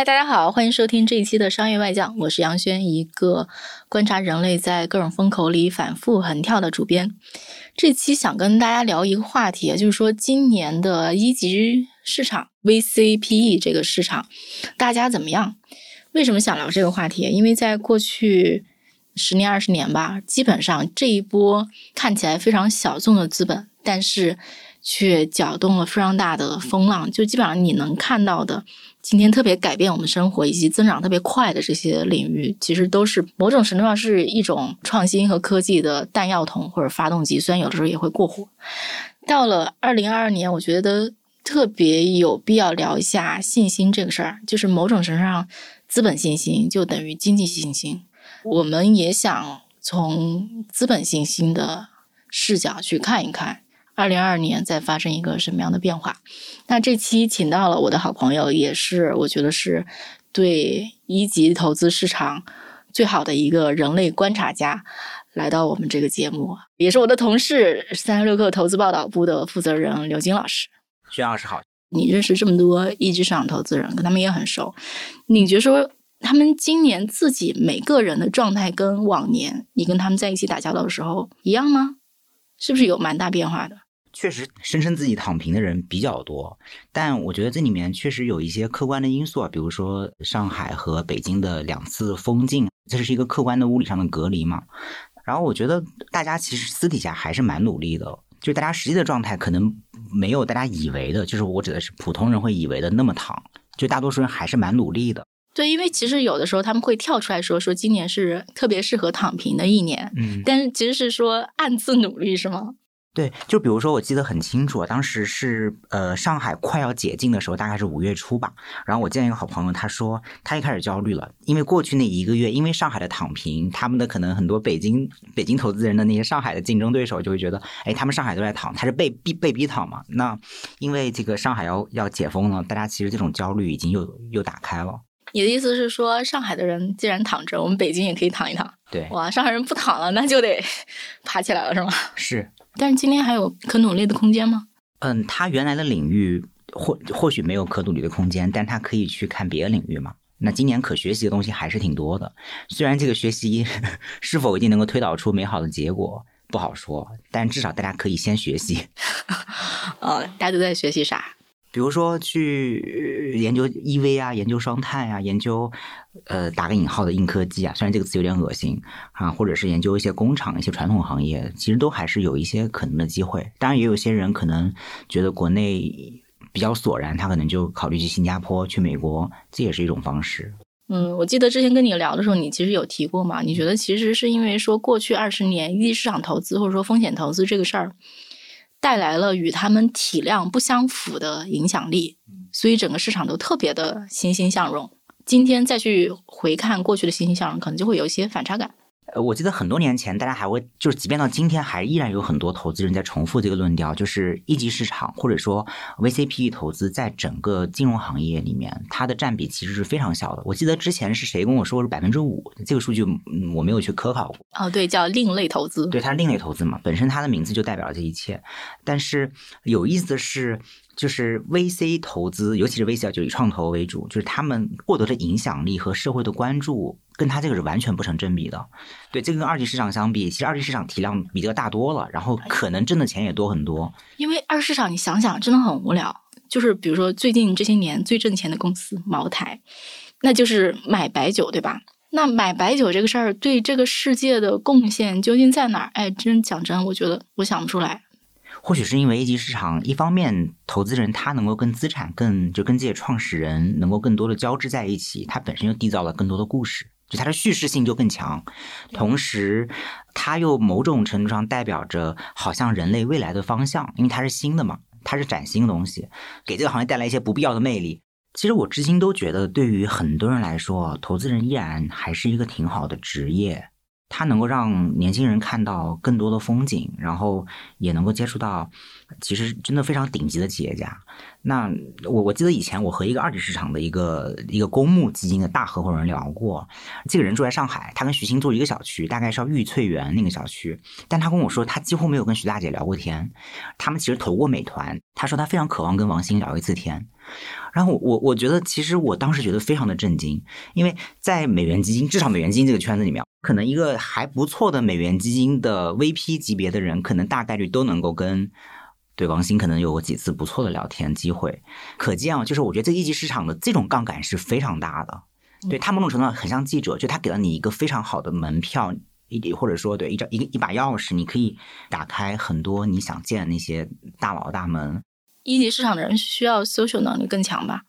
嗨，大家好，欢迎收听这一期的商业外讲，我是杨轩，一个观察人类在各种风口里反复横跳的主编。这期想跟大家聊一个话题，就是说今年的一级市场 VCPE 这个市场，大家怎么样？为什么想聊这个话题？因为在过去十年、二十年吧，基本上这一波看起来非常小众的资本，但是却搅动了非常大的风浪，就基本上你能看到的。今天特别改变我们生活以及增长特别快的这些领域，其实都是某种程度上是一种创新和科技的弹药桶或者发动机，虽然有的时候也会过火。到了二零二二年，我觉得特别有必要聊一下信心这个事儿，就是某种程度上，资本信心就等于经济信心。我们也想从资本信心的视角去看一看。二零二二年在发生一个什么样的变化？那这期请到了我的好朋友，也是我觉得是对一级投资市场最好的一个人类观察家，来到我们这个节目，也是我的同事三十六氪投资报道部的负责人刘金老师。徐老师好，你认识这么多一级市场投资人，跟他们也很熟，你觉得说他们今年自己每个人的状态跟往年你跟他们在一起打交道的时候一样吗？是不是有蛮大变化的？确实声称自己躺平的人比较多，但我觉得这里面确实有一些客观的因素啊，比如说上海和北京的两次封禁，这是一个客观的物理上的隔离嘛。然后我觉得大家其实私底下还是蛮努力的，就大家实际的状态可能没有大家以为的，就是我指的是普通人会以为的那么躺，就大多数人还是蛮努力的。对，因为其实有的时候他们会跳出来说说今年是特别适合躺平的一年，嗯，但是其实是说暗自努力是吗？对，就比如说，我记得很清楚，当时是呃上海快要解禁的时候，大概是五月初吧。然后我见一个好朋友，他说他一开始焦虑了，因为过去那一个月，因为上海的躺平，他们的可能很多北京北京投资人的那些上海的竞争对手就会觉得，哎，他们上海都在躺，他是被逼被逼躺嘛。那因为这个上海要要解封了，大家其实这种焦虑已经又又打开了。你的意思是说，上海的人既然躺着，我们北京也可以躺一躺？对，哇，上海人不躺了，那就得 爬起来了，是吗？是。但是今天还有可努力的空间吗？嗯，他原来的领域或或许没有可努力的空间，但他可以去看别的领域嘛。那今年可学习的东西还是挺多的，虽然这个学习 是否一定能够推导出美好的结果不好说，但至少大家可以先学习。呃，大家都在学习啥？比如说去研究 EV 啊，研究双碳啊，研究呃打个引号的硬科技啊，虽然这个词有点恶心啊，或者是研究一些工厂、一些传统行业，其实都还是有一些可能的机会。当然，也有些人可能觉得国内比较索然，他可能就考虑去新加坡、去美国，这也是一种方式。嗯，我记得之前跟你聊的时候，你其实有提过嘛？你觉得其实是因为说过去二十年一级市场投资或者说风险投资这个事儿。带来了与他们体量不相符的影响力，所以整个市场都特别的欣欣向荣。今天再去回看过去的欣欣向荣，可能就会有一些反差感。呃，我记得很多年前，大家还会就是，即便到今天，还依然有很多投资人在重复这个论调，就是一级市场或者说 VCPE 投资在整个金融行业里面，它的占比其实是非常小的。我记得之前是谁跟我说是百分之五，这个数据我没有去科考过。哦，对，叫另类投资。对，它是另类投资嘛，本身它的名字就代表了这一切。但是有意思的是。就是 VC 投资，尤其是 VC 啊，就以创投为主，就是他们获得的影响力和社会的关注，跟他这个是完全不成正比的。对，这个跟二级市场相比，其实二级市场体量比这个大多了，然后可能挣的钱也多很多。因为二市场，你想想，真的很无聊。就是比如说最近这些年最挣钱的公司，茅台，那就是买白酒，对吧？那买白酒这个事儿对这个世界的贡献究竟在哪儿？哎，真讲真，我觉得我想不出来。或许是因为一级市场，一方面投资人他能够跟资产更就跟这些创始人能够更多的交织在一起，它本身又缔造了更多的故事，就它的叙事性就更强。同时，它又某种程度上代表着好像人类未来的方向，因为它是新的嘛，它是崭新的东西，给这个行业带来一些不必要的魅力。其实我至今都觉得，对于很多人来说，投资人依然还是一个挺好的职业。它能够让年轻人看到更多的风景，然后也能够接触到其实真的非常顶级的企业家。那我我记得以前我和一个二级市场的一个一个公募基金的大合伙人聊过，这个人住在上海，他跟徐新住一个小区，大概是要玉翠园那个小区，但他跟我说他几乎没有跟徐大姐聊过天。他们其实投过美团，他说他非常渴望跟王兴聊一次天。然后我我觉得其实我当时觉得非常的震惊，因为在美元基金至少美元基金这个圈子里面。可能一个还不错的美元基金的 VP 级别的人，可能大概率都能够跟对王兴可能有过几次不错的聊天机会。可见啊，就是我觉得这一级市场的这种杠杆是非常大的。对他某种程度上很像记者，就他给了你一个非常好的门票，一或者说对一张一个一把钥匙，你可以打开很多你想见的那些大佬大门。一级市场的人需要 social 能力更强吧？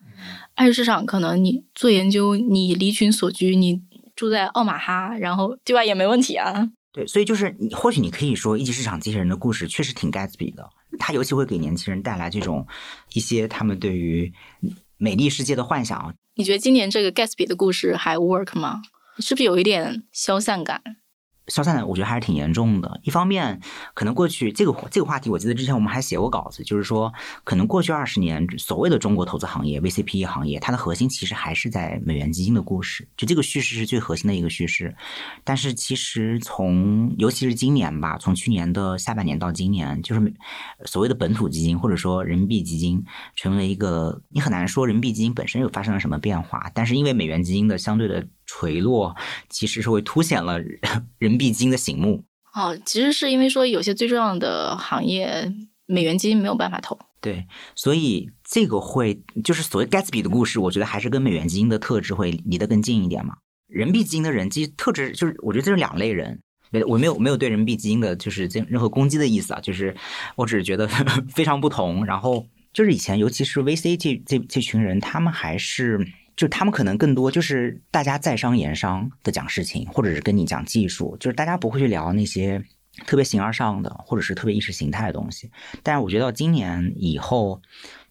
二级市场可能你做研究，你离群所居，你。住在奥马哈，然后对外？也没问题啊。对，所以就是你，或许你可以说一级市场这些人的故事确实挺 Gatsby 的，他尤其会给年轻人带来这种一些他们对于美丽世界的幻想。你觉得今年这个 Gatsby 的故事还 work 吗？是不是有一点消散感？消散的，我觉得还是挺严重的。一方面，可能过去这个这个话题，我记得之前我们还写过稿子，就是说，可能过去二十年所谓的中国投资行业 VCPE 行业，它的核心其实还是在美元基金的故事，就这个叙事是最核心的一个叙事。但是，其实从尤其是今年吧，从去年的下半年到今年，就是所谓的本土基金或者说人民币基金，成为一个你很难说人民币基金本身又发生了什么变化，但是因为美元基金的相对的。垂落其实是会凸显了人民币基金的醒目。哦，其实是因为说有些最重要的行业，美元基金没有办法投。对，所以这个会就是所谓 Gatsby 的故事，我觉得还是跟美元基金的特质会离得更近一点嘛。人民币基金的人其实特质就是，我觉得这是两类人。我没有没有对人民币基金的就是这任何攻击的意思啊，就是我只是觉得 非常不同。然后就是以前，尤其是 VC 这这这群人，他们还是。就他们可能更多就是大家在商言商的讲事情，或者是跟你讲技术，就是大家不会去聊那些特别形而上的，或者是特别意识形态的东西。但是我觉得今年以后，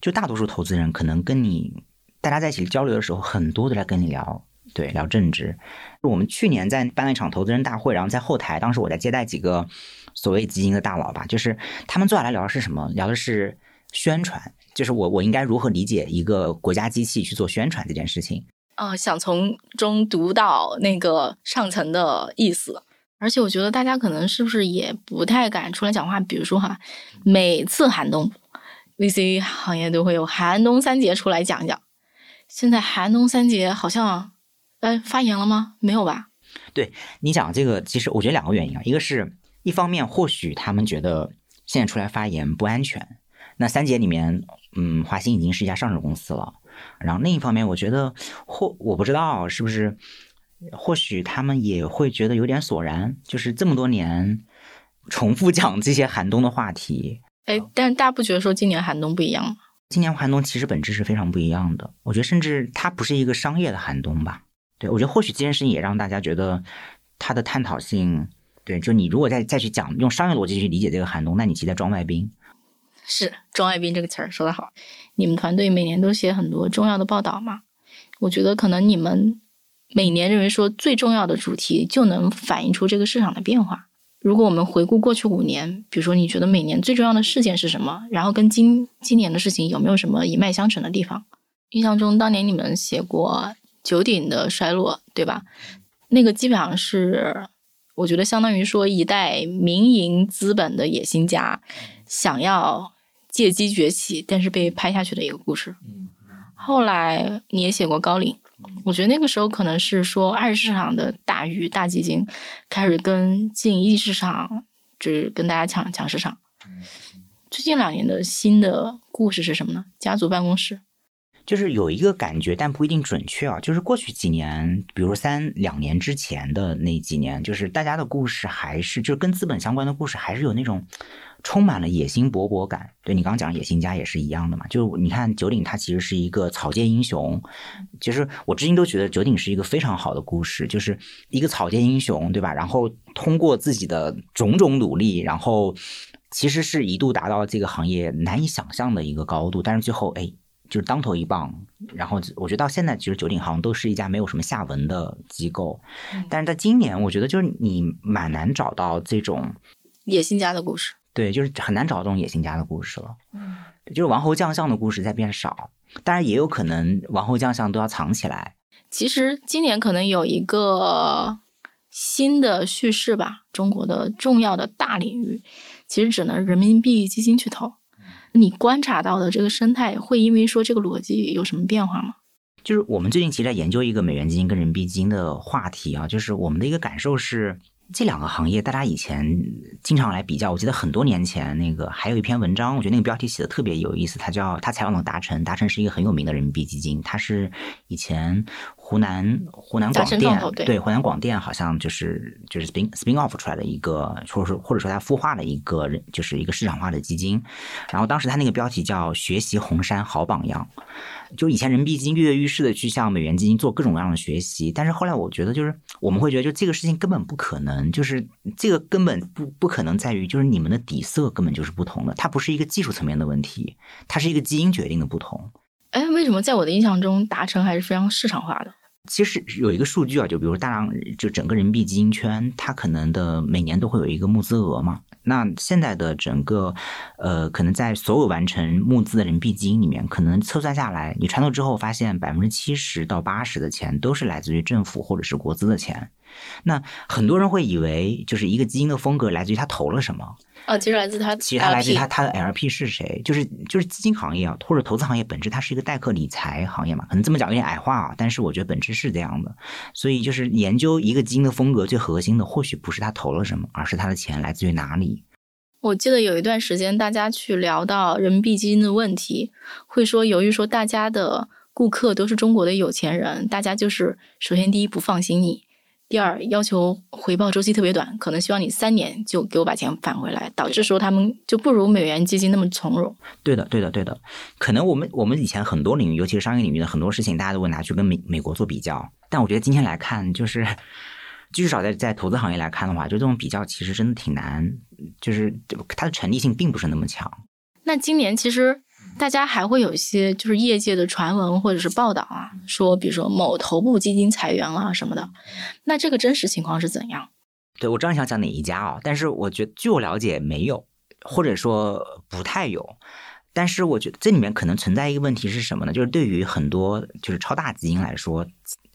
就大多数投资人可能跟你大家在一起交流的时候，很多都在跟你聊，对，聊政治。我们去年在办了一场投资人大会，然后在后台，当时我在接待几个所谓基金的大佬吧，就是他们坐下来聊的是什么？聊的是宣传。就是我，我应该如何理解一个国家机器去做宣传这件事情？啊，想从中读到那个上层的意思。而且我觉得大家可能是不是也不太敢出来讲话？比如说哈，每次寒冬，VC 行业都会有寒冬三杰出来讲讲。现在寒冬三杰好像，呃，发言了吗？没有吧？对你讲这个，其实我觉得两个原因啊，一个是一方面，或许他们觉得现在出来发言不安全。那三姐里面。嗯，华兴已经是一家上市公司了。然后另一方面，我觉得或我不知道是不是，或许他们也会觉得有点索然，就是这么多年重复讲这些寒冬的话题。哎，但是大家不觉得说今年寒冬不一样吗？今年寒冬其实本质是非常不一样的。我觉得甚至它不是一个商业的寒冬吧。对，我觉得或许这件事情也让大家觉得它的探讨性，对，就你如果再再去讲用商业逻辑去理解这个寒冬，那你其实在装外宾。是“装爱兵”这个词儿说的好，你们团队每年都写很多重要的报道嘛？我觉得可能你们每年认为说最重要的主题就能反映出这个市场的变化。如果我们回顾过去五年，比如说你觉得每年最重要的事件是什么？然后跟今今年的事情有没有什么一脉相承的地方？印象中当年你们写过九鼎的衰落，对吧？那个基本上是我觉得相当于说一代民营资本的野心家想要。借机崛起，但是被拍下去的一个故事。后来你也写过高瓴，我觉得那个时候可能是说二级市场的大鱼大基金开始跟进一级市场，就是跟大家抢抢市场。最近两年的新的故事是什么呢？家族办公室。就是有一个感觉，但不一定准确啊。就是过去几年，比如三两年之前的那几年，就是大家的故事还是就是跟资本相关的故事，还是有那种。充满了野心勃勃感，对你刚刚讲野心家也是一样的嘛？就你看九鼎，他其实是一个草芥英雄。其实我至今都觉得九鼎是一个非常好的故事，就是一个草芥英雄，对吧？然后通过自己的种种努力，然后其实是一度达到这个行业难以想象的一个高度，但是最后哎，就是当头一棒。然后我觉得到现在，其实九鼎好像都是一家没有什么下文的机构。但是在今年，我觉得就是你蛮难找到这种野心家的故事。对，就是很难找到这种野心家的故事了。嗯，就是王侯将相的故事在变少，当然也有可能王侯将相都要藏起来。其实今年可能有一个新的叙事吧，中国的重要的大领域，其实只能人民币基金去投。你观察到的这个生态，会因为说这个逻辑有什么变化吗？就是我们最近其实在研究一个美元基金跟人民币基金的话题啊，就是我们的一个感受是。这两个行业，大家以前经常来比较。我记得很多年前，那个还有一篇文章，我觉得那个标题写的特别有意思。他叫他采访了达成，达成是一个很有名的人民币基金，他是以前湖南湖南广电对湖南广电好像就是就是 spin spin off 出来的一个，或者说或者说它孵化的一个人，就是一个市场化的基金。然后当时它那个标题叫学习红杉好榜样。就以前人民币基金跃跃欲试的去向美元基金做各种各样的学习，但是后来我觉得，就是我们会觉得，就这个事情根本不可能，就是这个根本不不可能在于，就是你们的底色根本就是不同的，它不是一个技术层面的问题，它是一个基因决定的不同。哎，为什么在我的印象中，达成还是非常市场化的？其实有一个数据啊，就比如大量就整个人民币基金圈，它可能的每年都会有一个募资额嘛。那现在的整个，呃，可能在所有完成募资的人币基金里面，可能测算下来，你穿透之后发现，百分之七十到八十的钱都是来自于政府或者是国资的钱。那很多人会以为，就是一个基金的风格来自于他投了什么。哦，其实来自他，其实他来自他他的 LP 是谁？就是就是基金行业啊，或者投资行业本质它是一个代客理财行业嘛，可能这么讲有点矮化啊，但是我觉得本质是这样的。所以就是研究一个基金的风格，最核心的或许不是他投了什么，而是他的钱来自于哪里。我记得有一段时间，大家去聊到人民币基金的问题，会说由于说大家的顾客都是中国的有钱人，大家就是首先第一不放心你。第二，要求回报周期特别短，可能希望你三年就给我把钱返回来，导致说他们就不如美元基金那么从容。对的，对的，对的。可能我们我们以前很多领域，尤其是商业领域的很多事情，大家都会拿去跟美美国做比较。但我觉得今天来看，就是至少在在投资行业来看的话，就这种比较其实真的挺难，就是它的成立性并不是那么强。那今年其实。大家还会有一些就是业界的传闻或者是报道啊，说比如说某头部基金裁员了什么的，那这个真实情况是怎样？对我知道你想讲哪一家啊，但是我觉得据我了解没有，或者说不太有。但是我觉得这里面可能存在一个问题是什么呢？就是对于很多就是超大基金来说。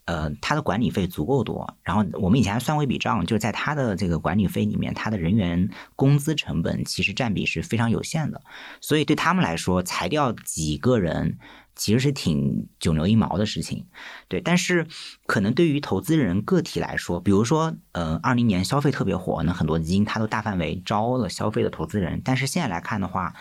呃，他的管理费足够多，然后我们以前还算过一笔账，就是在他的这个管理费里面，他的人员工资成本其实占比是非常有限的，所以对他们来说，裁掉几个人其实是挺九牛一毛的事情，对。但是可能对于投资人个体来说，比如说，呃，二零年消费特别火，那很多基金它都大范围招了消费的投资人，但是现在来看的话。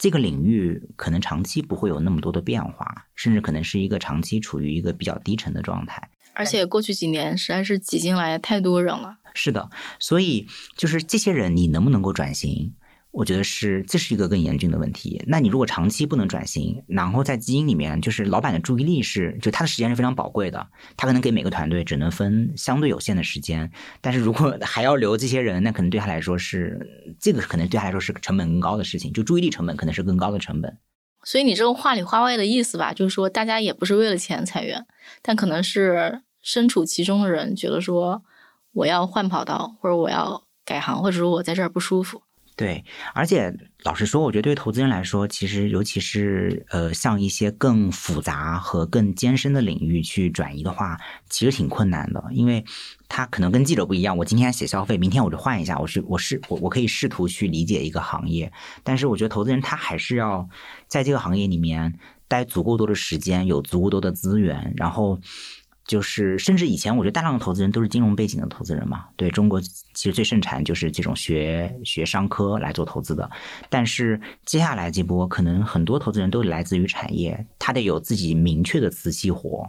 这个领域可能长期不会有那么多的变化，甚至可能是一个长期处于一个比较低沉的状态。而且过去几年实在是挤进来太多人了。是的，所以就是这些人，你能不能够转型？我觉得是，这是一个更严峻的问题。那你如果长期不能转型，然后在基因里面，就是老板的注意力是，就他的时间是非常宝贵的，他可能给每个团队只能分相对有限的时间。但是如果还要留这些人，那可能对他来说是这个，可能对他来说是成本更高的事情，就注意力成本可能是更高的成本。所以你这个话里话外的意思吧，就是说大家也不是为了钱裁员，但可能是身处其中的人觉得说我要换跑道，或者我要改行，或者说我在这儿不舒服。对，而且老实说，我觉得对投资人来说，其实尤其是呃，像一些更复杂和更艰深的领域去转移的话，其实挺困难的，因为他可能跟记者不一样。我今天写消费，明天我就换一下，我是我是我我可以试图去理解一个行业，但是我觉得投资人他还是要在这个行业里面待足够多的时间，有足够多的资源，然后。就是，甚至以前我觉得大量的投资人都是金融背景的投资人嘛。对中国其实最盛产就是这种学学商科来做投资的。但是接下来这波可能很多投资人都来自于产业，他得有自己明确的瓷器活。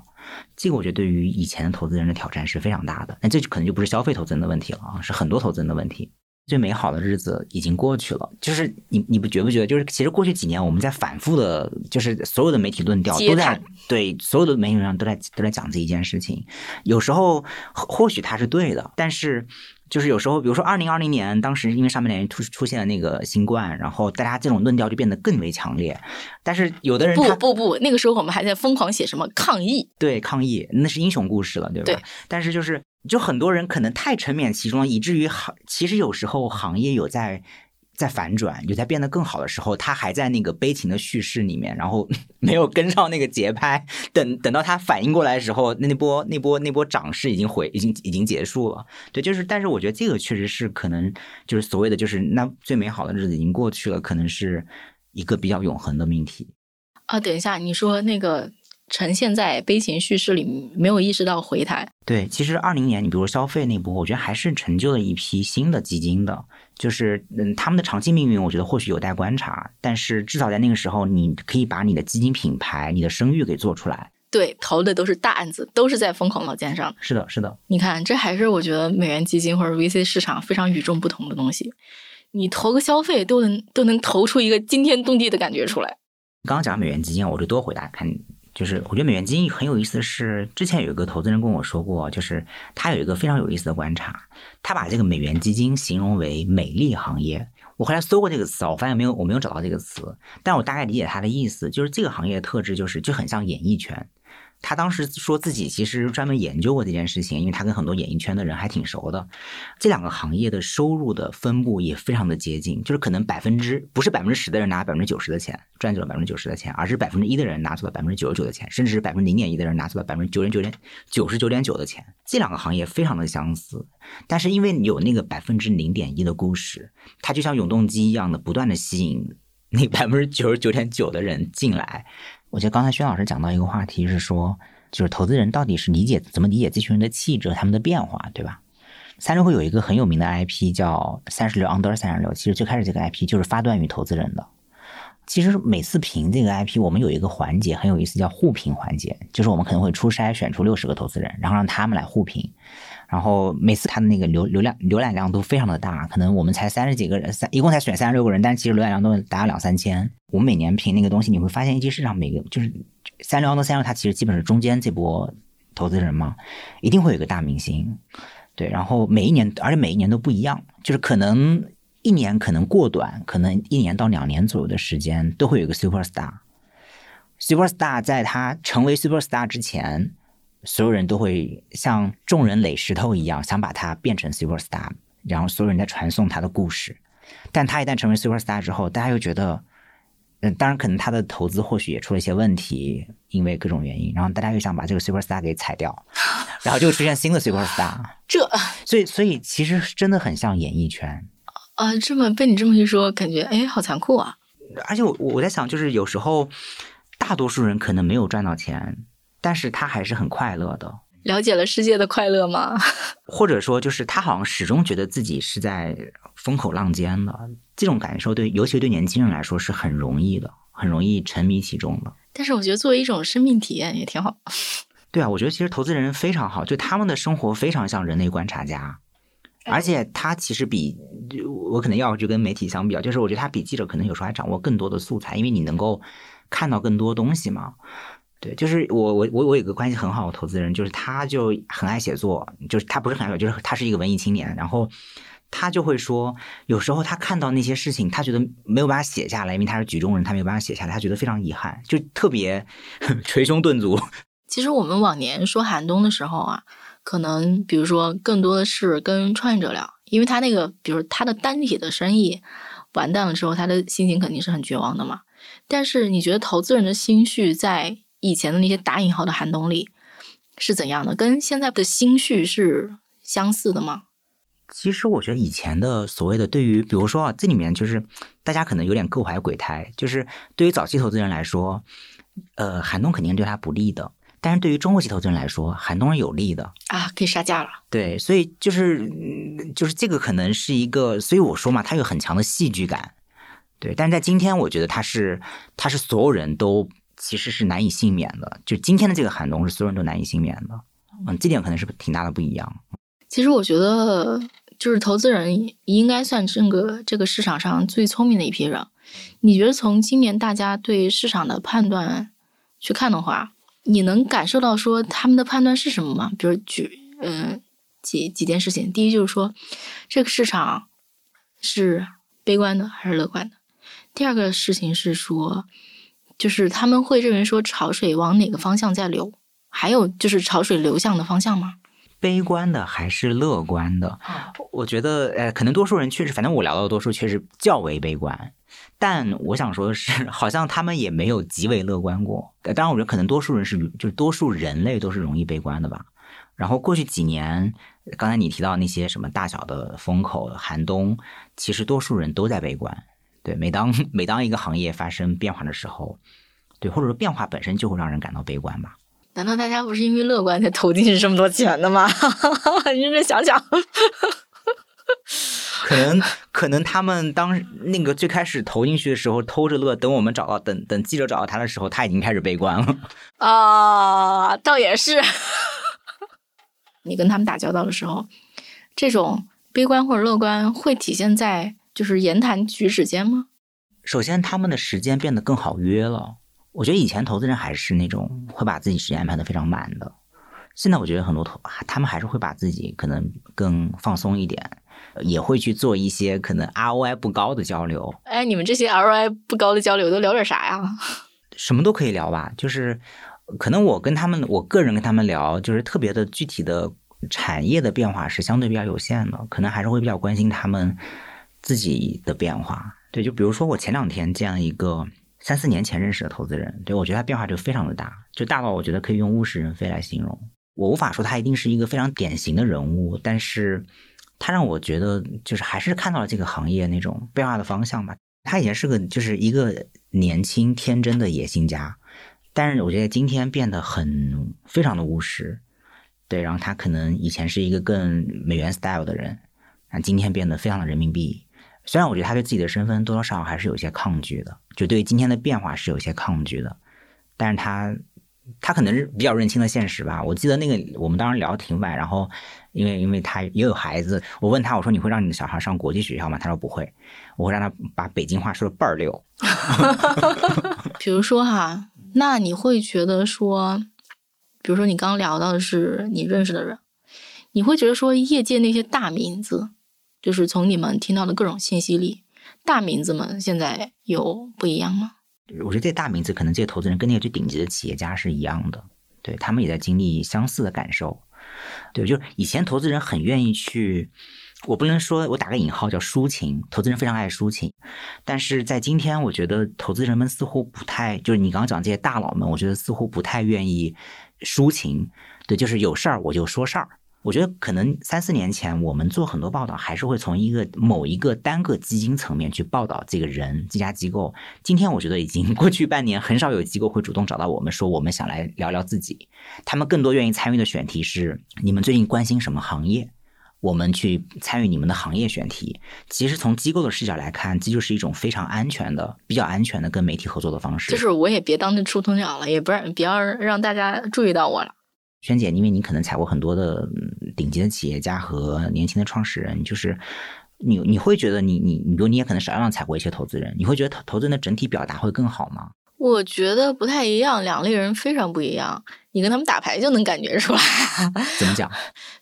这个我觉得对于以前的投资人的挑战是非常大的。那这就可能就不是消费投资人的问题了啊，是很多投资人的问题。最美好的日子已经过去了，就是你你不觉不觉得？就是其实过去几年我们在反复的，就是所有的媒体论调都在对所有的媒体上都在都在讲这一件事情。有时候或许它是对的，但是就是有时候，比如说二零二零年，当时因为上半年出出现了那个新冠，然后大家这种论调就变得更为强烈。但是有的人不不不，那个时候我们还在疯狂写什么抗议，对抗议，那是英雄故事了，对吧？对。但是就是就很多人可能太沉湎其中，以至于行其实有时候行业有在。在反转，有在变得更好的时候，他还在那个悲情的叙事里面，然后 没有跟上那个节拍。等等到他反应过来的时候，那那波那波那波涨势已经回，已经已经结束了。对，就是，但是我觉得这个确实是可能，就是所谓的，就是那最美好的日子已经过去了，可能是一个比较永恒的命题。啊，等一下，你说那个。呈现在悲情叙事里，没有意识到回弹。对，其实二零年，你比如消费那波，我觉得还是成就了一批新的基金的，就是嗯，他们的长期命运，我觉得或许有待观察。但是至少在那个时候，你可以把你的基金品牌、你的声誉给做出来。对，投的都是大案子，都是在风口浪尖上。是的，是的。你看，这还是我觉得美元基金或者 VC 市场非常与众不同的东西。你投个消费，都能都能投出一个惊天动地的感觉出来。刚刚讲美元基金，我就多回答看。就是我觉得美元基金很有意思的是，之前有一个投资人跟我说过，就是他有一个非常有意思的观察，他把这个美元基金形容为美丽行业。我后来搜过这个词，我发现没有，我没有找到这个词，但我大概理解他的意思，就是这个行业的特质就是就很像演艺圈。他当时说自己其实专门研究过这件事情，因为他跟很多演艺圈的人还挺熟的。这两个行业的收入的分布也非常的接近，就是可能百分之不是百分之十的人拿百分之九十的钱赚走了百分之九十的钱，而是百分之一的人拿走了百分之九十九的钱，甚至是百分之零点一的人拿走了百分之九十九点九十九点九的钱。这两个行业非常的相似，但是因为有那个百分之零点一的故事，它就像永动机一样的不断的吸引那百分之九十九点九的人进来。我觉得刚才薛老师讲到一个话题是说，就是投资人到底是理解怎么理解这群人的气质他们的变化，对吧？三六会有一个很有名的 IP 叫三十六 under 三十六，其实最开始这个 IP 就是发端于投资人的。其实每次评这个 IP，我们有一个环节很有意思，叫互评环节，就是我们可能会初筛选出六十个投资人，然后让他们来互评。然后每次他的那个浏流量浏览量都非常的大，可能我们才三十几个人，三一共才选三十六个人，但其实浏览量都达到两三千。我们每年评那个东西，你会发现一级市场每个就是三六到三六，它其实基本是中间这波投资人嘛，一定会有一个大明星，对。然后每一年，而且每一年都不一样，就是可能一年可能过短，可能一年到两年左右的时间都会有一个 super star。super star 在他成为 super star 之前。所有人都会像众人垒石头一样，想把它变成 super star，然后所有人在传颂他的故事。但他一旦成为 super star 之后，大家又觉得，嗯，当然可能他的投资或许也出了一些问题，因为各种原因，然后大家又想把这个 super star 给踩掉，然后就出现新的 super star。这，所以，所以其实真的很像演艺圈啊。这么被你这么一说，感觉哎，好残酷啊！而且我我在想，就是有时候大多数人可能没有赚到钱。但是他还是很快乐的，了解了世界的快乐吗？或者说，就是他好像始终觉得自己是在风口浪尖的，这种感受对，尤其对年轻人来说是很容易的，很容易沉迷其中的。但是我觉得作为一种生命体验也挺好。对啊，我觉得其实投资人非常好，就他们的生活非常像人类观察家，而且他其实比我可能要就跟媒体相比，就是我觉得他比记者可能有时候还掌握更多的素材，因为你能够看到更多东西嘛。对，就是我我我我有个关系很好的投资人，就是他就很爱写作，就是他不是很爱，就是他是一个文艺青年，然后他就会说，有时候他看到那些事情，他觉得没有办法写下来，因为他是举重人，他没有办法写下来，他觉得非常遗憾，就特别 捶胸顿足。其实我们往年说寒冬的时候啊，可能比如说更多的是跟创业者聊，因为他那个比如他的单体的生意完蛋了之后，他的心情肯定是很绝望的嘛。但是你觉得投资人的心绪在？以前的那些打引号的寒冬里是怎样的？跟现在的心绪是相似的吗？其实我觉得以前的所谓的对于，比如说啊，这里面就是大家可能有点各怀鬼胎。就是对于早期投资人来说，呃，寒冬肯定对他不利的；但是对于中后期投资人来说，寒冬是有利的啊，可以杀价了。对，所以就是就是这个可能是一个，所以我说嘛，它有很强的戏剧感。对，但是在今天，我觉得它是它是所有人都。其实是难以幸免的，就今天的这个寒冬是所有人都难以幸免的，嗯，这点可能是挺大的不一样。其实我觉得，就是投资人应该算这个这个市场上最聪明的一批人。你觉得从今年大家对市场的判断去看的话，你能感受到说他们的判断是什么吗？比如举，嗯，几几件事情。第一就是说，这个市场是悲观的还是乐观的？第二个事情是说，就是他们会认为说潮水往哪个方向在流？还有就是潮水流向的方向吗？悲观的还是乐观的？我觉得，呃，可能多数人确实，反正我聊到的多数确实较为悲观。但我想说的是，好像他们也没有极为乐观过。当然，我觉得可能多数人是，就是多数人类都是容易悲观的吧。然后过去几年，刚才你提到那些什么大小的风口、寒冬，其实多数人都在悲观。对，每当每当一个行业发生变化的时候，对，或者说变化本身就会让人感到悲观吧。难道大家不是因为乐观才投进去这么多钱的吗？你认真想想，可能可能他们当那个最开始投进去的时候偷着乐，等我们找到等等记者找到他的时候，他已经开始悲观了。啊，倒也是。你跟他们打交道的时候，这种悲观或者乐观会体现在就是言谈举止间吗？首先，他们的时间变得更好约了。我觉得以前投资人还是那种会把自己时间安排的非常满的，现在我觉得很多投他们还是会把自己可能更放松一点，也会去做一些可能 ROI 不高的交流。哎，你们这些 ROI 不高的交流都聊点啥呀？什么都可以聊吧，就是可能我跟他们，我个人跟他们聊，就是特别的具体的产业的变化是相对比较有限的，可能还是会比较关心他们自己的变化。对，就比如说我前两天见了一个。三四年前认识的投资人，对我觉得他变化就非常的大，就大到我觉得可以用物是人非来形容。我无法说他一定是一个非常典型的人物，但是他让我觉得就是还是看到了这个行业那种变化的方向吧。他以前是个就是一个年轻天真的野心家，但是我觉得今天变得很非常的务实。对，然后他可能以前是一个更美元 style 的人，那今天变得非常的人民币。虽然我觉得他对自己的身份多多少少还是有些抗拒的，就对今天的变化是有些抗拒的，但是他他可能是比较认清了现实吧。我记得那个我们当时聊的挺晚，然后因为因为他也有孩子，我问他我说你会让你的小孩上国际学校吗？他说不会，我会让他把北京话说的倍儿溜。比如说哈，那你会觉得说，比如说你刚聊到的是你认识的人，你会觉得说业界那些大名字。就是从你们听到的各种信息里，大名字们现在有不一样吗？我觉得这大名字可能这些投资人跟那些最顶级的企业家是一样的，对他们也在经历相似的感受。对，就是以前投资人很愿意去，我不能说我打个引号叫抒情，投资人非常爱抒情，但是在今天，我觉得投资人们似乎不太，就是你刚刚讲这些大佬们，我觉得似乎不太愿意抒情。对，就是有事儿我就说事儿。我觉得可能三四年前，我们做很多报道，还是会从一个某一个单个基金层面去报道这个人、这家机构。今天我觉得已经过去半年，很少有机构会主动找到我们说我们想来聊聊自己。他们更多愿意参与的选题是你们最近关心什么行业，我们去参与你们的行业选题。其实从机构的视角来看，这就是一种非常安全的、比较安全的跟媒体合作的方式。就是我也别当那出头鸟了，也不让别要让大家注意到我了。萱姐，因为你可能踩过很多的顶级的企业家和年轻的创始人，就是你你会觉得你你你，比如你也可能少量踩过一些投资人，你会觉得投投资人的整体表达会更好吗？我觉得不太一样，两类人非常不一样。你跟他们打牌就能感觉出来。怎么讲？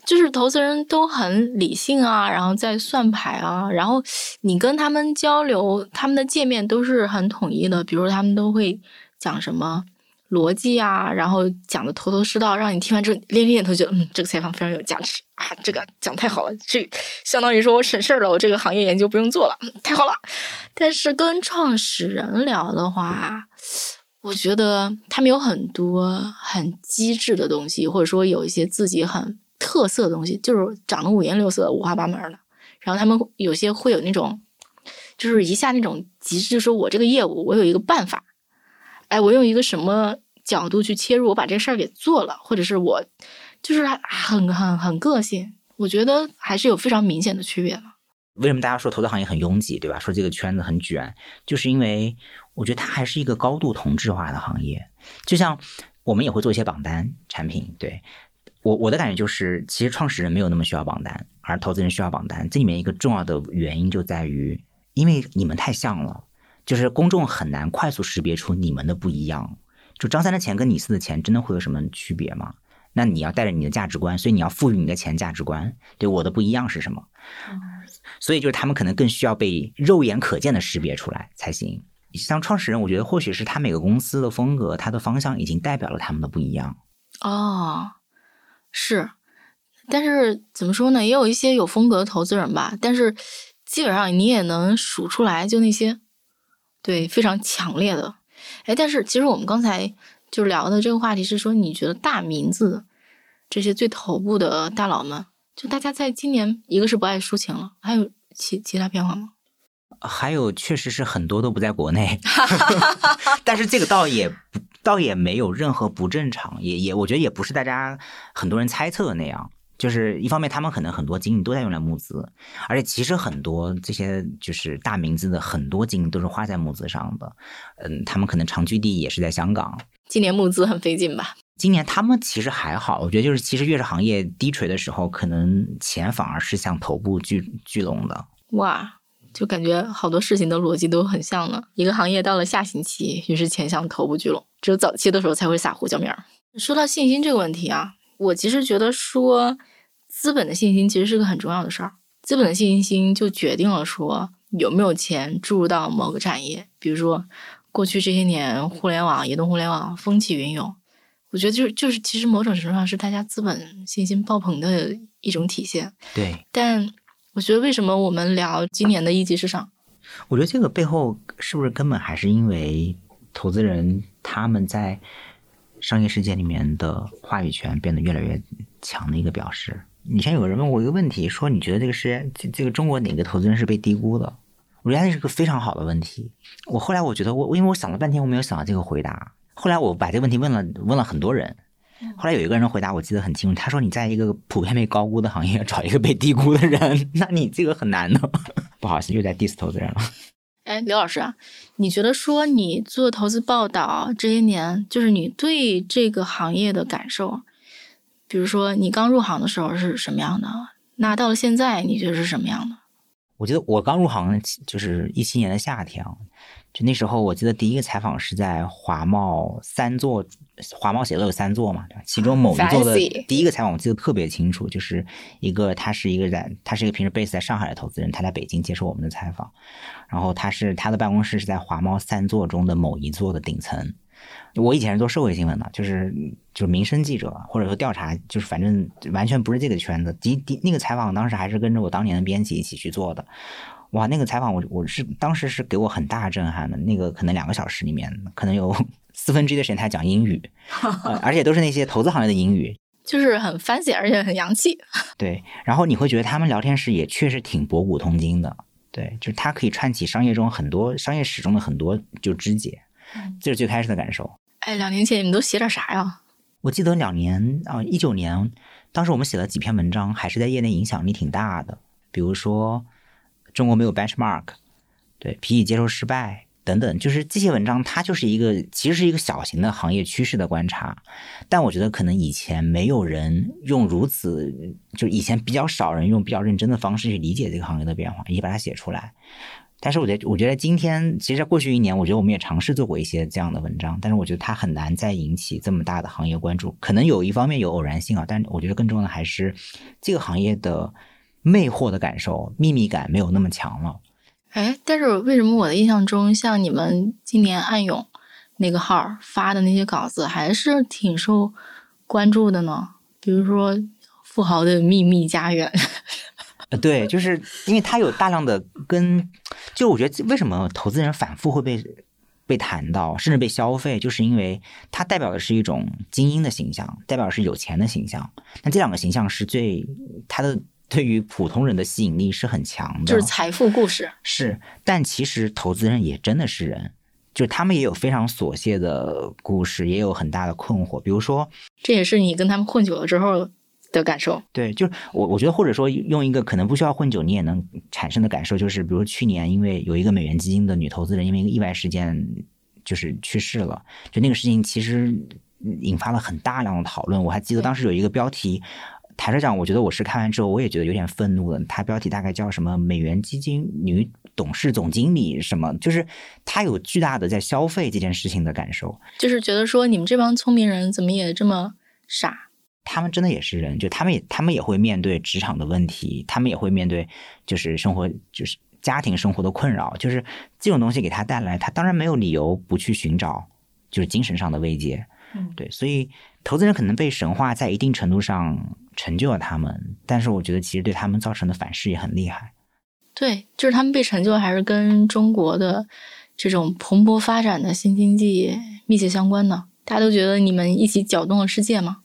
就是投资人都很理性啊，然后在算牌啊，然后你跟他们交流，他们的界面都是很统一的，比如他们都会讲什么。逻辑啊，然后讲的头头是道，让你听完之后连连点头，觉得嗯，这个采访非常有价值啊，这个讲太好了，这相当于说我省事儿了，我这个行业研究不用做了，太好了。但是跟创始人聊的话，我觉得他们有很多很机智的东西，或者说有一些自己很特色的东西，就是长得五颜六色、五花八门的。然后他们有些会有那种，就是一下那种极致，就说我这个业务我有一个办法。哎，我用一个什么角度去切入，我把这事儿给做了，或者是我就是很很很个性，我觉得还是有非常明显的区别的。为什么大家说投资行业很拥挤，对吧？说这个圈子很卷，就是因为我觉得它还是一个高度同质化的行业。就像我们也会做一些榜单产品，对我我的感觉就是，其实创始人没有那么需要榜单，而投资人需要榜单。这里面一个重要的原因就在于，因为你们太像了。就是公众很难快速识别出你们的不一样。就张三的钱跟李四的钱真的会有什么区别吗？那你要带着你的价值观，所以你要赋予你的钱价值观。对我的不一样是什么？所以就是他们可能更需要被肉眼可见的识别出来才行。像创始人，我觉得或许是他每个公司的风格，他的方向已经代表了他们的不一样。哦，是，但是怎么说呢？也有一些有风格的投资人吧，但是基本上你也能数出来，就那些对非常强烈的。哎，但是其实我们刚才就聊的这个话题是说，你觉得大名字这些最头部的大佬们，就大家在今年一个是不爱抒情了，还有其其他变化吗？还有，确实是很多都不在国内，但是这个倒也不，倒也没有任何不正常，也也，我觉得也不是大家很多人猜测的那样。就是一方面，他们可能很多精力都在用来募资，而且其实很多这些就是大名字的很多精力都是花在募资上的。嗯，他们可能长居地也是在香港。今年募资很费劲吧？今年他们其实还好，我觉得就是其实越是行业低垂的时候，可能钱反而是向头部聚聚拢的。哇！就感觉好多事情的逻辑都很像呢。一个行业到了下行期，于是钱向头部聚拢，只有早期的时候才会撒胡椒面儿。说到信心这个问题啊，我其实觉得说资本的信心其实是个很重要的事儿。资本的信心就决定了说有没有钱注入到某个产业。比如说过去这些年，互联网、移动互联网风起云涌，我觉得就就是其实某种程度上是大家资本信心爆棚的一种体现。对，但。我觉得为什么我们聊今年的一级市场？我觉得这个背后是不是根本还是因为投资人他们在商业世界里面的话语权变得越来越强的一个表示？以前有个人问过一个问题，说你觉得这个世界这这个中国哪个投资人是被低估的？我觉得这是个非常好的问题。我后来我觉得我因为我想了半天我没有想到这个回答。后来我把这个问题问了问了很多人。后来有一个人回答，我记得很清楚。他说：“你在一个普遍被高估的行业找一个被低估的人，那你这个很难的。”不好意思，又在 diss 投资人了。哎，刘老师啊，你觉得说你做投资报道这些年，就是你对这个行业的感受，比如说你刚入行的时候是什么样的？那到了现在，你觉得是什么样的？我觉得我刚入行就是一七年的夏天啊。就那时候，我记得第一个采访是在华贸三座，华贸写字楼有三座嘛，其中某一座的 第一个采访我记得特别清楚，就是一个他是一个在，他是一个平时 base 在上海的投资人，他在北京接受我们的采访，然后他是他的办公室是在华贸三座中的某一座的顶层。我以前是做社会新闻的，就是就是民生记者，或者说调查，就是反正完全不是这个圈子。第第那个采访当时还是跟着我当年的编辑一起去做的。哇，那个采访我我是当时是给我很大震撼的。那个可能两个小时里面，可能有 四分之一的时间他讲英语，而且都是那些投资行业的英语，就是很 fancy，而且很洋气。对，然后你会觉得他们聊天时也确实挺博古通今的。对，就是他可以串起商业中很多商业史中的很多就枝节，这是最开始的感受。哎，两年前你们都写点啥呀？我记得两年啊，一九年，当时我们写了几篇文章，还是在业内影响力挺大的，比如说。中国没有 benchmark，对，皮以接受失败等等，就是这些文章，它就是一个其实是一个小型的行业趋势的观察。但我觉得可能以前没有人用如此，就以前比较少人用比较认真的方式去理解这个行业的变化，以及把它写出来。但是我觉得，我觉得今天其实在过去一年，我觉得我们也尝试做过一些这样的文章，但是我觉得它很难再引起这么大的行业关注。可能有一方面有偶然性啊，但我觉得更重要的还是这个行业的。魅惑的感受，秘密感没有那么强了。哎，但是为什么我的印象中，像你们今年暗涌那个号发的那些稿子，还是挺受关注的呢？比如说《富豪的秘密家园》。呃，对，就是因为它有大量的跟，就我觉得为什么投资人反复会被被谈到，甚至被消费，就是因为它代表的是一种精英的形象，代表是有钱的形象。那这两个形象是最它的。对于普通人的吸引力是很强的，就是财富故事是，但其实投资人也真的是人，就是他们也有非常琐屑的故事，也有很大的困惑。比如说，这也是你跟他们混久了之后的感受。对，就是我我觉得，或者说用一个可能不需要混久你也能产生的感受，就是比如去年因为有一个美元基金的女投资人因为一个意外事件就是去世了，就那个事情其实引发了很大量的讨论。我还记得当时有一个标题。台社长，我觉得我是看完之后，我也觉得有点愤怒的。他标题大概叫什么“美元基金女董事总经理”什么，就是他有巨大的在消费这件事情的感受，就是觉得说你们这帮聪明人怎么也这么傻。他们真的也是人，就他们也他们也会面对职场的问题，他们也会面对就是生活就是家庭生活的困扰，就是这种东西给他带来，他当然没有理由不去寻找就是精神上的慰藉。嗯，对，所以投资人可能被神话在一定程度上成就了他们，但是我觉得其实对他们造成的反噬也很厉害。对，就是他们被成就还是跟中国的这种蓬勃发展的新经济密切相关的。大家都觉得你们一起搅动了世界嘛。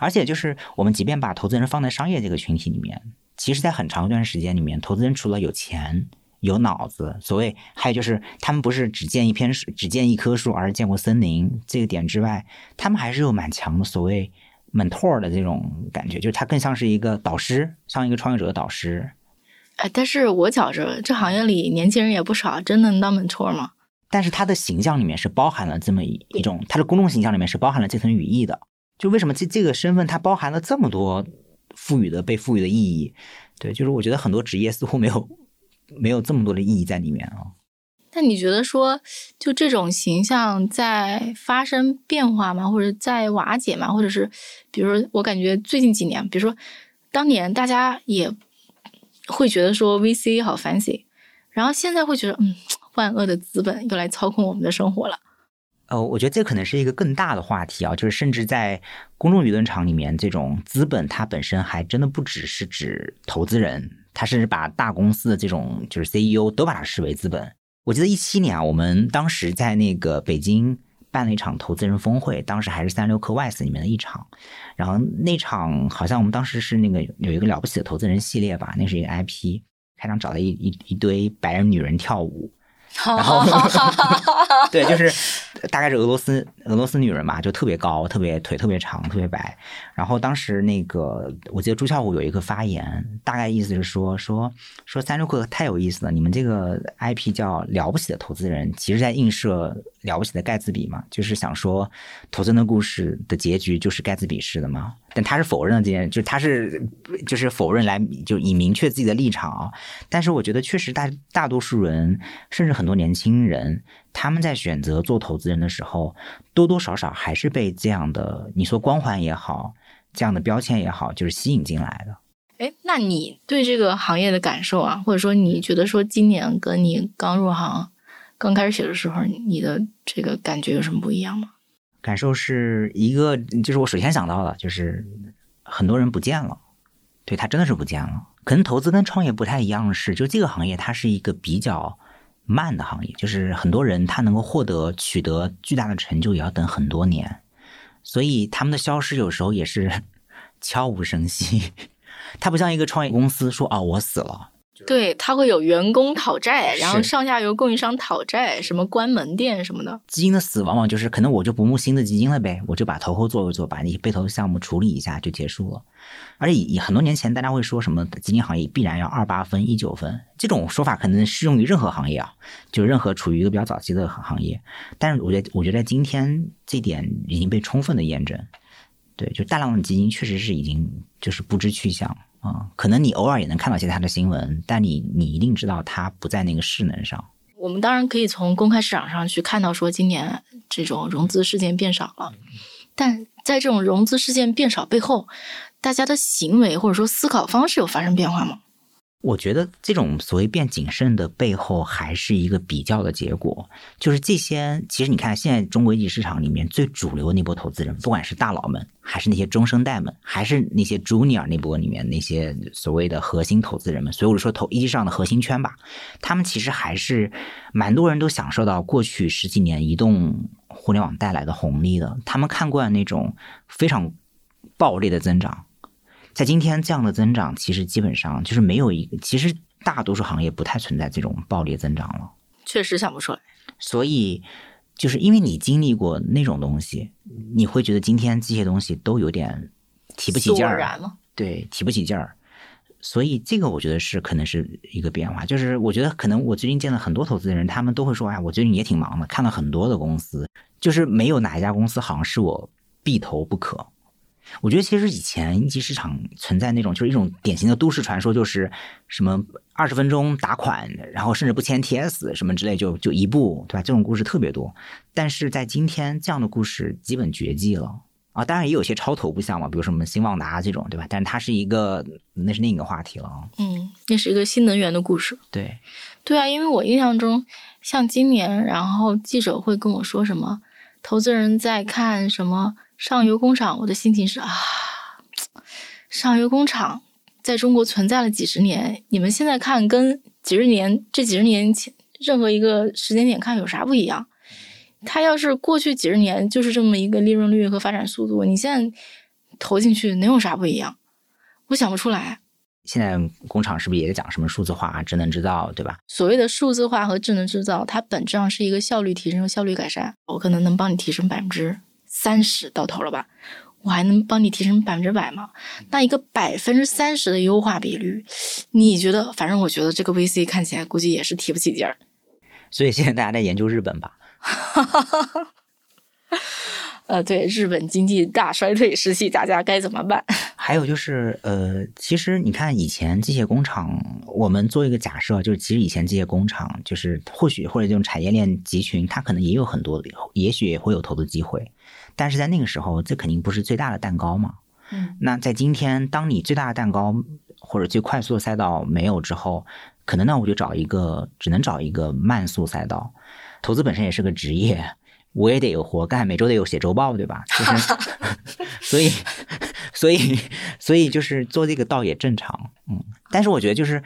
而且就是我们即便把投资人放在商业这个群体里面，其实在很长一段时间里面，投资人除了有钱。有脑子，所谓还有就是他们不是只见一片树，只见一棵树，而是见过森林这个点之外，他们还是有蛮强的所谓 mentor 的这种感觉，就是他更像是一个导师，像一个创业者的导师。哎，但是我觉着这行业里年轻人也不少，真能当 mentor 吗？但是他的形象里面是包含了这么一种，他的公众形象里面是包含了这层语义的。就为什么这这个身份它包含了这么多赋予的被赋予的意义？对，就是我觉得很多职业似乎没有。没有这么多的意义在里面啊。那你觉得说，就这种形象在发生变化吗？或者在瓦解吗？或者是，比如说，我感觉最近几年，比如说，当年大家也会觉得说 VC 好 fancy，然后现在会觉得，嗯，万恶的资本又来操控我们的生活了。呃，我觉得这可能是一个更大的话题啊，就是甚至在公众舆论场里面，这种资本它本身还真的不只是指投资人。他甚至把大公司的这种就是 CEO 都把它视为资本。我记得一七年啊，我们当时在那个北京办了一场投资人峰会，当时还是三六氪 WISE 里面的一场。然后那场好像我们当时是那个有一个了不起的投资人系列吧，那是一个 IP，开场找了一一一堆白人女人跳舞。然后 对，就是大概是俄罗斯俄罗斯女人嘛，就特别高，特别腿特别长，特别白。然后当时那个，我记得朱啸虎有一个发言，大概意思是说说说三六氪太有意思了，你们这个 IP 叫了不起的投资人，其实在映射了不起的盖茨比嘛，就是想说投资人的故事的结局就是盖茨比式的嘛。但他是否认了这件，就他是就是否认来就以明确自己的立场啊。但是我觉得确实大大多数人，甚至很多年轻人，他们在选择做投资人的时候，多多少少还是被这样的你说光环也好，这样的标签也好，就是吸引进来的。哎，那你对这个行业的感受啊，或者说你觉得说今年跟你刚入行、刚开始写的时候，你的这个感觉有什么不一样吗？感受是一个，就是我首先想到的，就是很多人不见了，对他真的是不见了。可能投资跟创业不太一样的是，就这个行业它是一个比较慢的行业，就是很多人他能够获得取得巨大的成就，也要等很多年，所以他们的消失有时候也是 悄无声息。他不像一个创业公司说啊，我死了。对他会有员工讨债，然后上下游供应商讨债，什么关门店什么的。基金的死往往就是可能我就不募新的基金了呗，我就把投后做一做，把那些被投的项目处理一下就结束了。而且以很多年前大家会说什么基金行业必然要二八分一九分这种说法，可能适用于任何行业啊，就任何处于一个比较早期的行业。但是我觉得，我觉得今天这点已经被充分的验证。对，就大量的基金确实是已经就是不知去向。啊，可能你偶尔也能看到一些他的新闻，但你你一定知道它不在那个势能上。我们当然可以从公开市场上去看到，说今年这种融资事件变少了，但在这种融资事件变少背后，大家的行为或者说思考方式有发生变化吗？我觉得这种所谓变谨慎的背后，还是一个比较的结果。就是这些，其实你看，现在中国一级市场里面最主流那波投资人，不管是大佬们，还是那些中生代们，还是那些 junior 那波里面那些所谓的核心投资人们，所以我说投一级市场的核心圈吧，他们其实还是蛮多人都享受到过去十几年移动互联网带来的红利的。他们看惯那种非常暴烈的增长。在今天，这样的增长其实基本上就是没有一个，其实大多数行业不太存在这种暴烈增长了。确实想不出来。所以，就是因为你经历过那种东西，你会觉得今天这些东西都有点提不起劲儿了。对，提不起劲儿。所以，这个我觉得是可能是一个变化。就是我觉得可能我最近见了很多投资人，他们都会说：“哎，我最近也挺忙的，看了很多的公司，就是没有哪一家公司好像是我必投不可。”我觉得其实以前一级市场存在那种就是一种典型的都市传说，就是什么二十分钟打款，然后甚至不签 TS 什么之类，就就一步，对吧？这种故事特别多。但是在今天，这样的故事基本绝迹了。啊，当然也有些超头部项目，比如什么新旺达这种，对吧？但是它是一个，那是另一个话题了。嗯，那是一个新能源的故事。对，对啊，因为我印象中，像今年，然后记者会跟我说什么，投资人在看什么上游工厂，我的心情是啊，上游工厂在中国存在了几十年，你们现在看跟几十年这几十年前任何一个时间点看有啥不一样？它要是过去几十年就是这么一个利润率和发展速度，你现在投进去能有啥不一样？我想不出来。现在工厂是不是也在讲什么数字化、智能制造，对吧？所谓的数字化和智能制造，它本质上是一个效率提升和效率改善。我可能能帮你提升百分之三十到头了吧？我还能帮你提升百分之百吗？那一个百分之三十的优化比率，你觉得？反正我觉得这个 VC 看起来估计也是提不起劲儿。所以现在大家在研究日本吧。哈哈哈哈呃，对，日本经济大衰退时期，大家该怎么办？还有就是，呃，其实你看，以前机械工厂，我们做一个假设，就是其实以前机械工厂，就是或许或者这种产业链集群，它可能也有很多，也许也会有投资机会，但是在那个时候，这肯定不是最大的蛋糕嘛。嗯。那在今天，当你最大的蛋糕或者最快速的赛道没有之后，可能那，我就找一个，只能找一个慢速赛道。投资本身也是个职业，我也得有活干，每周得有写周报，对吧？就是，所以，所以，所以就是做这个倒也正常，嗯。但是我觉得就是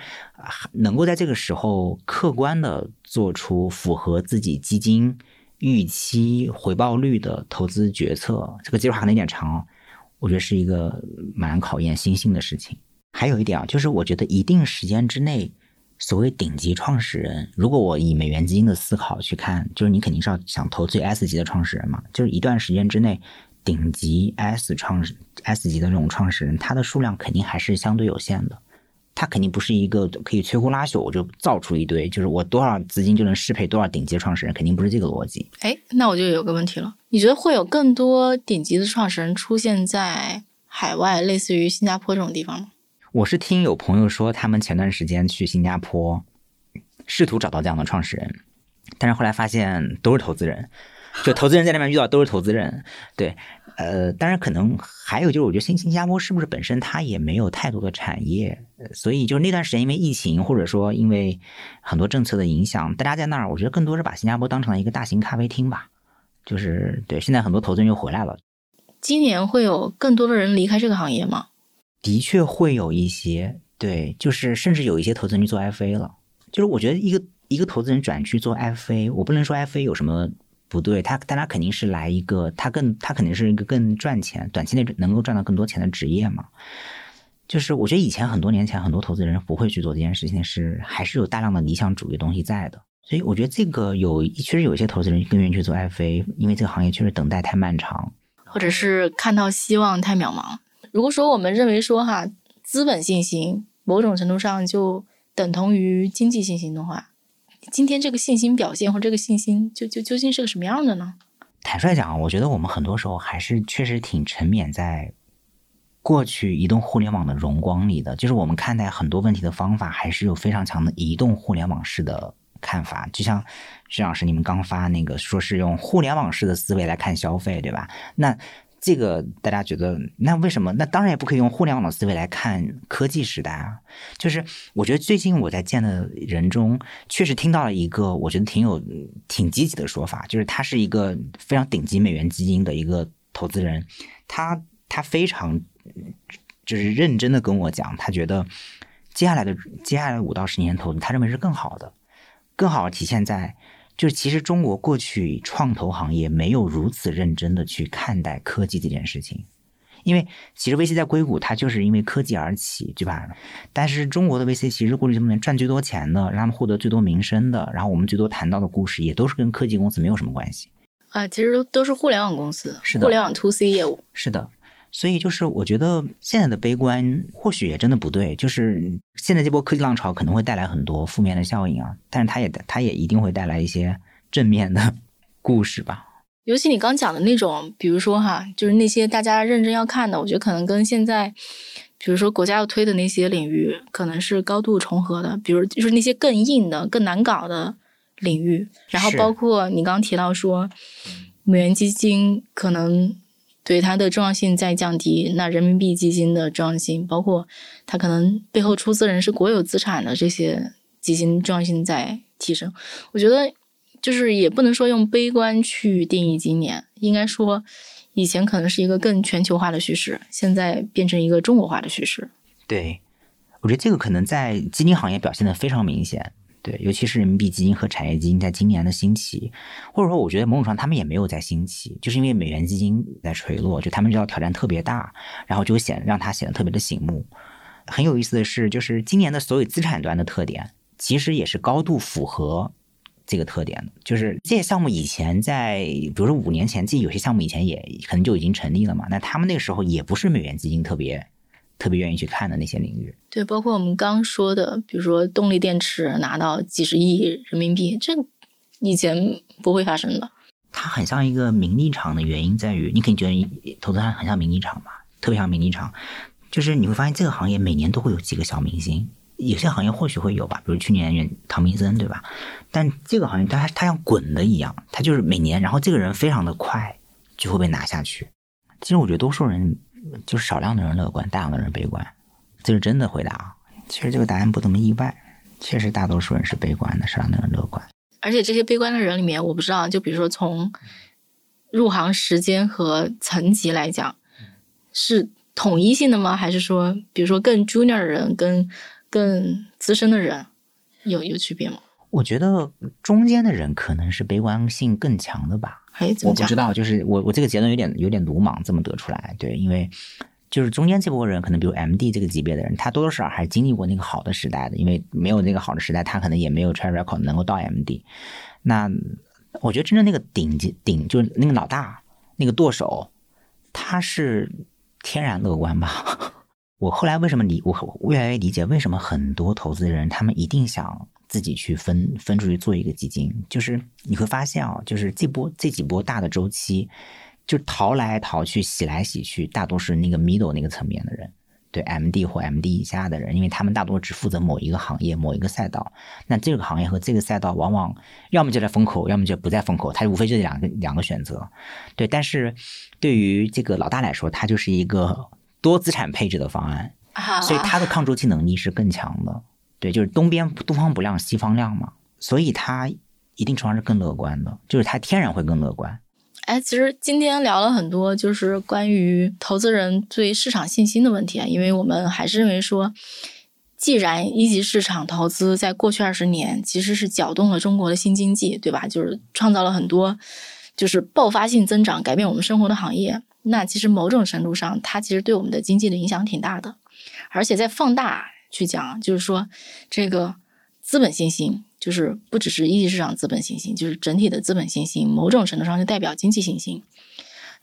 能够在这个时候客观的做出符合自己基金预期回报率的投资决策，这个计划可能有点长，我觉得是一个蛮考验心性的事情。还有一点啊，就是我觉得一定时间之内。所谓顶级创始人，如果我以美元基金的思考去看，就是你肯定是要想投最 S 级的创始人嘛。就是一段时间之内，顶级 S 创 S 级的这种创始人，他的数量肯定还是相对有限的。他肯定不是一个可以摧枯拉朽，我就造出一堆，就是我多少资金就能适配多少顶级创始人，肯定不是这个逻辑。哎，那我就有个问题了，你觉得会有更多顶级的创始人出现在海外，类似于新加坡这种地方吗？我是听有朋友说，他们前段时间去新加坡，试图找到这样的创始人，但是后来发现都是投资人，就投资人在那边遇到都是投资人。对，呃，当然可能还有就是，我觉得新新加坡是不是本身它也没有太多的产业，所以就是那段时间因为疫情或者说因为很多政策的影响，大家在那儿，我觉得更多是把新加坡当成了一个大型咖啡厅吧。就是对，现在很多投资人又回来了。今年会有更多的人离开这个行业吗？的确会有一些，对，就是甚至有一些投资人去做 FA 了。就是我觉得一个一个投资人转去做 FA，我不能说 FA 有什么不对，他但他肯定是来一个，他更他肯定是一个更赚钱、短期内能够赚到更多钱的职业嘛。就是我觉得以前很多年前很多投资人不会去做这件事情，是还是有大量的理想主义东西在的。所以我觉得这个有确实有一些投资人更愿意去做 FA，因为这个行业确实等待太漫长，或者是看到希望太渺茫。如果说我们认为说哈，资本信心某种程度上就等同于经济信心的话，今天这个信心表现或这个信心就就究竟是个什么样的呢？坦率讲，我觉得我们很多时候还是确实挺沉湎在过去移动互联网的荣光里的，就是我们看待很多问题的方法还是有非常强的移动互联网式的看法。就像徐老师你们刚发那个说是用互联网式的思维来看消费，对吧？那这个大家觉得，那为什么？那当然也不可以用互联网的思维来看科技时代啊。就是我觉得最近我在见的人中，确实听到了一个我觉得挺有、挺积极的说法，就是他是一个非常顶级美元基金的一个投资人，他他非常就是认真的跟我讲，他觉得接下来的接下来五到十年投资，他认为是更好的，更好体现在。就是其实中国过去创投行业没有如此认真的去看待科技这件事情，因为其实 VC 在硅谷它就是因为科技而起，对吧？但是中国的 VC 其实过去这么多年赚最多钱的，让他们获得最多名声的，然后我们最多谈到的故事也都是跟科技公司没有什么关系啊，其实都是互联网公司，是的，互联网 to C 业务，是的。所以就是，我觉得现在的悲观或许也真的不对。就是现在这波科技浪潮可能会带来很多负面的效应啊，但是它也它也一定会带来一些正面的 故事吧。尤其你刚讲的那种，比如说哈，就是那些大家认真要看的，我觉得可能跟现在，比如说国家要推的那些领域，可能是高度重合的。比如就是那些更硬的、更难搞的领域，然后包括你刚提到说，美元基金可能。对它的重要性在降低。那人民币基金的重要性，包括它可能背后出资人是国有资产的这些基金重要性在提升。我觉得就是也不能说用悲观去定义今年，应该说以前可能是一个更全球化的趋势，现在变成一个中国化的趋势。对，我觉得这个可能在基金行业表现的非常明显。对，尤其是人民币基金和产业基金在今年的兴起，或者说我觉得某种程度上他们也没有在兴起，就是因为美元基金在垂落，就他们知道挑战特别大，然后就显让它显得特别的醒目。很有意思的是，就是今年的所有资产端的特点，其实也是高度符合这个特点的。就是这些项目以前在，比如说五年前，自己有些项目以前也可能就已经成立了嘛，那他们那个时候也不是美元基金特别。特别愿意去看的那些领域，对，包括我们刚说的，比如说动力电池拿到几十亿人民币，这以前不会发生的。它很像一个名利场的原因在于，你肯定觉得投资它很像名利场嘛，特别像名利场。就是你会发现这个行业每年都会有几个小明星，有些行业或许会有吧，比如去年唐明森对吧？但这个行业它它像滚的一样，它就是每年，然后这个人非常的快就会被拿下去。其实我觉得多数人。就是少量的人乐观，大量的人悲观，这是真的回答啊。其实这个答案不怎么意外，确实大多数人是悲观的，少量的人乐观。而且这些悲观的人里面，我不知道，就比如说从入行时间和层级来讲，是统一性的吗？还是说，比如说更 junior 的人跟更资深的人有有区别吗？我觉得中间的人可能是悲观性更强的吧。哎，我不知道，就是我我这个结论有点有点鲁莽，这么得出来。对，因为就是中间这波人，可能比如 M D 这个级别的人，他多多少少还是经历过那个好的时代的，因为没有那个好的时代，他可能也没有 track record 能够到 M D。那我觉得真正那个顶级顶就是那个老大那个舵手，他是天然乐观吧？我后来为什么理我越来越理解为什么很多投资人他们一定想。自己去分分出去做一个基金，就是你会发现啊，就是这波这几波大的周期，就逃来逃去、洗来洗去，大多是那个 middle 那个层面的人，对 MD 或 MD 以下的人，因为他们大多只负责某一个行业、某一个赛道。那这个行业和这个赛道，往往要么就在风口，要么就不在风口，它无非就这两个两个选择。对，但是对于这个老大来说，它就是一个多资产配置的方案，所以它的抗周期能力是更强的。对，就是东边东方不亮西方亮嘛，所以他一定程度上是更乐观的，就是他天然会更乐观。哎，其实今天聊了很多，就是关于投资人对市场信心的问题啊，因为我们还是认为说，既然一级市场投资在过去二十年其实是搅动了中国的新经济，对吧？就是创造了很多就是爆发性增长，改变我们生活的行业，那其实某种程度上，它其实对我们的经济的影响挺大的，而且在放大。去讲，就是说，这个资本信心，就是不只是一级市场资本信心，就是整体的资本信心，某种程度上就代表经济信心。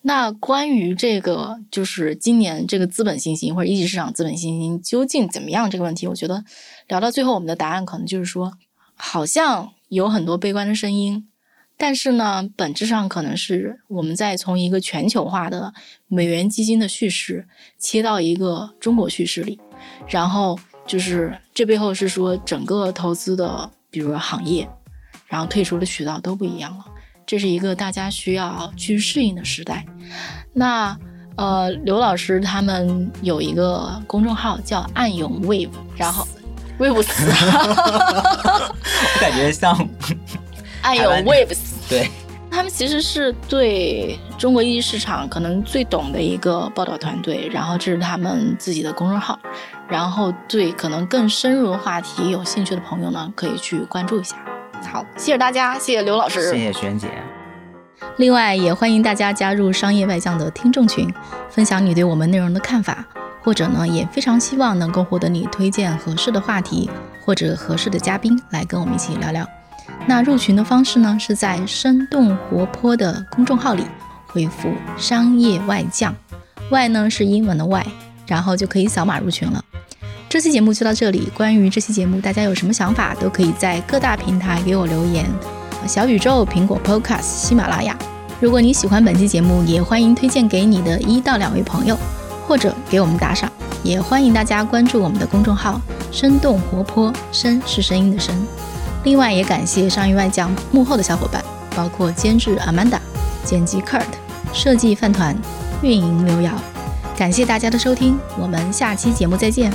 那关于这个，就是今年这个资本信心或者一级市场资本信心究竟怎么样这个问题，我觉得聊到最后，我们的答案可能就是说，好像有很多悲观的声音，但是呢，本质上可能是我们在从一个全球化的美元基金的叙事切到一个中国叙事里，然后。就是这背后是说整个投资的，比如说行业，然后退出的渠道都不一样了，这是一个大家需要去适应的时代。那呃，刘老师他们有一个公众号叫暗涌 Wave，然后 Wave 死，我感觉像暗涌 Waves，对。他们其实是对中国一级市场可能最懂的一个报道团队，然后这是他们自己的公众号，然后对可能更深入的话题有兴趣的朋友呢，可以去关注一下。好，谢谢大家，谢谢刘老师，谢谢璇姐。另外，也欢迎大家加入商业外向的听众群，分享你对我们内容的看法，或者呢，也非常希望能够获得你推荐合适的话题或者合适的嘉宾来跟我们一起聊聊。那入群的方式呢，是在生动活泼的公众号里回复“商业外将”，外呢是英文的外，然后就可以扫码入群了。这期节目就到这里，关于这期节目大家有什么想法，都可以在各大平台给我留言，小宇宙、苹果 Podcast、喜马拉雅。如果你喜欢本期节目，也欢迎推荐给你的一到两位朋友，或者给我们打赏。也欢迎大家关注我们的公众号“生动活泼”，声是声音的声。另外，也感谢上一外讲幕后的小伙伴，包括监制 Amanda、剪辑 Kurt、设计饭团、运营刘瑶。感谢大家的收听，我们下期节目再见。